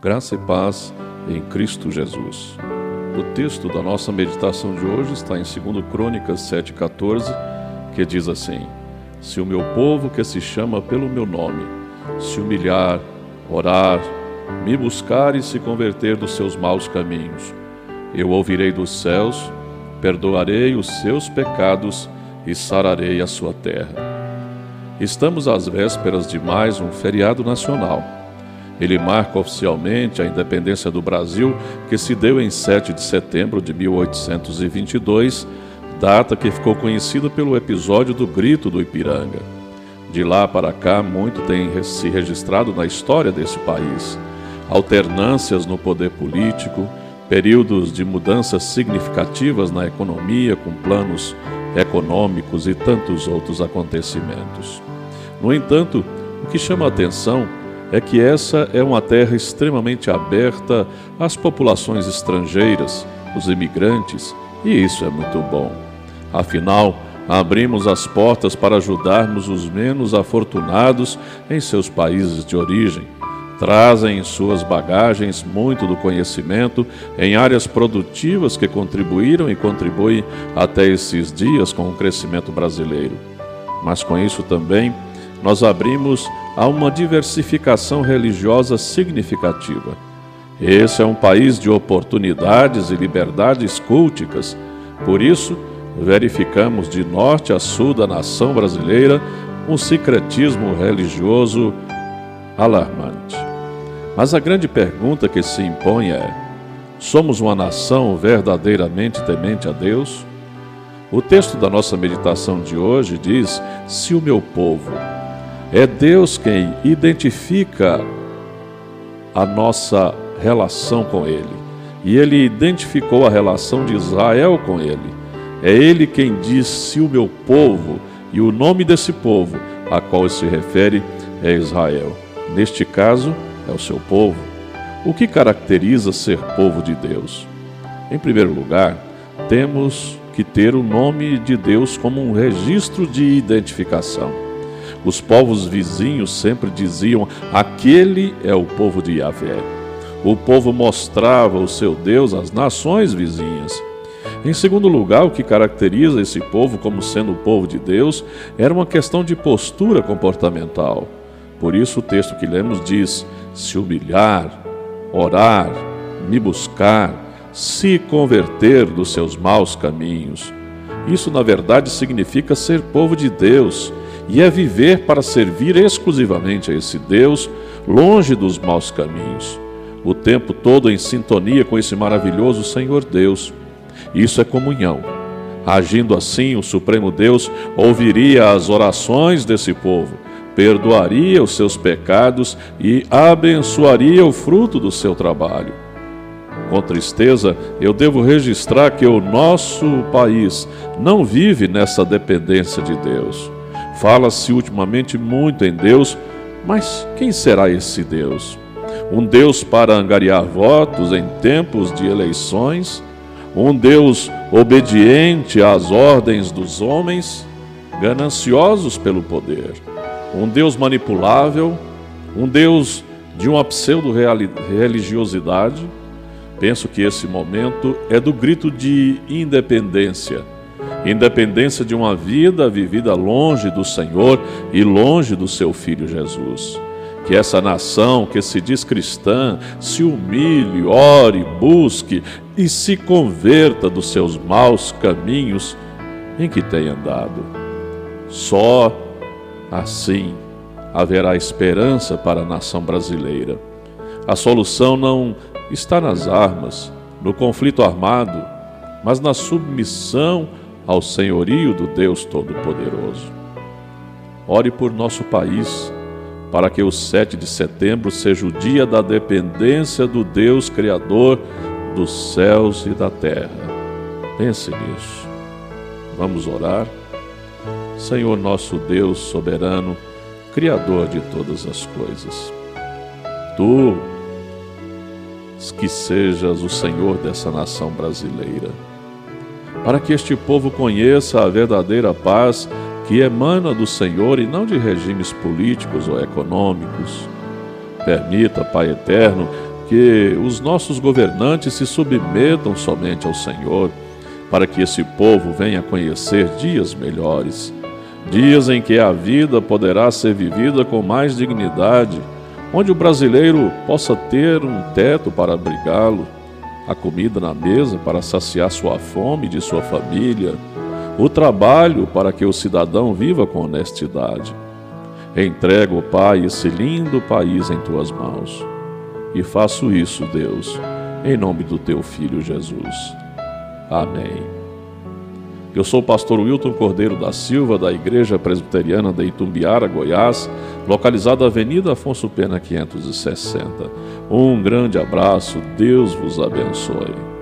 Graça e paz em Cristo Jesus. O texto da nossa meditação de hoje está em 2 Crônicas 7,14, que diz assim: Se o meu povo que se chama pelo meu nome se humilhar, orar, me buscar e se converter dos seus maus caminhos, eu ouvirei dos céus, perdoarei os seus pecados e sararei a sua terra. Estamos às vésperas de mais um feriado nacional ele marca oficialmente a independência do Brasil, que se deu em 7 de setembro de 1822, data que ficou conhecida pelo episódio do Grito do Ipiranga. De lá para cá, muito tem se registrado na história desse país. Alternâncias no poder político, períodos de mudanças significativas na economia, com planos econômicos e tantos outros acontecimentos. No entanto, o que chama a atenção é que essa é uma terra extremamente aberta às populações estrangeiras, os imigrantes, e isso é muito bom. Afinal, abrimos as portas para ajudarmos os menos afortunados em seus países de origem. Trazem em suas bagagens muito do conhecimento em áreas produtivas que contribuíram e contribuem até esses dias com o crescimento brasileiro. Mas com isso também nós abrimos a uma diversificação religiosa significativa. Esse é um país de oportunidades e liberdades culticas, por isso, verificamos de norte a sul da nação brasileira um secretismo religioso alarmante. Mas a grande pergunta que se impõe é: somos uma nação verdadeiramente temente a Deus? O texto da nossa meditação de hoje diz: Se o meu povo, é Deus quem identifica a nossa relação com Ele. E Ele identificou a relação de Israel com Ele. É Ele quem diz se o meu povo, e o nome desse povo a qual se refere é Israel. Neste caso, é o seu povo. O que caracteriza ser povo de Deus? Em primeiro lugar, temos que ter o nome de Deus como um registro de identificação. Os povos vizinhos sempre diziam: aquele é o povo de Yahvé. O povo mostrava o seu Deus às nações vizinhas. Em segundo lugar, o que caracteriza esse povo como sendo o povo de Deus era uma questão de postura comportamental. Por isso, o texto que lemos diz: se humilhar, orar, me buscar, se converter dos seus maus caminhos. Isso, na verdade, significa ser povo de Deus e é viver para servir exclusivamente a esse Deus, longe dos maus caminhos, o tempo todo em sintonia com esse maravilhoso Senhor Deus. Isso é comunhão. Agindo assim, o Supremo Deus ouviria as orações desse povo, perdoaria os seus pecados e abençoaria o fruto do seu trabalho. Com tristeza, eu devo registrar que o nosso país não vive nessa dependência de Deus. Fala-se ultimamente muito em Deus, mas quem será esse Deus? Um Deus para angariar votos em tempos de eleições? Um Deus obediente às ordens dos homens, gananciosos pelo poder? Um Deus manipulável? Um Deus de uma pseudo-religiosidade? Penso que esse momento é do grito de independência independência de uma vida vivida longe do Senhor e longe do seu Filho Jesus. Que essa nação que se diz cristã se humilhe, ore, busque e se converta dos seus maus caminhos em que tem andado. Só assim haverá esperança para a nação brasileira. A solução não está nas armas, no conflito armado, mas na submissão ao senhorio do Deus Todo-Poderoso. Ore por nosso país, para que o 7 de setembro seja o dia da dependência do Deus Criador dos céus e da terra. Pense nisso. Vamos orar. Senhor nosso Deus soberano, Criador de todas as coisas. Tu que sejas o Senhor dessa nação brasileira para que este povo conheça a verdadeira paz que emana do Senhor e não de regimes políticos ou econômicos. Permita, Pai eterno, que os nossos governantes se submetam somente ao Senhor, para que esse povo venha conhecer dias melhores, dias em que a vida poderá ser vivida com mais dignidade, onde o brasileiro possa ter um teto para abrigá-lo, a comida na mesa para saciar sua fome e de sua família, o trabalho para que o cidadão viva com honestidade. Entrego, Pai, esse lindo país em tuas mãos. E faço isso, Deus, em nome do teu filho Jesus. Amém. Eu sou o pastor Wilton Cordeiro da Silva, da Igreja Presbiteriana de Itumbiara, Goiás, localizada Avenida Afonso Pena 560. Um grande abraço, Deus vos abençoe.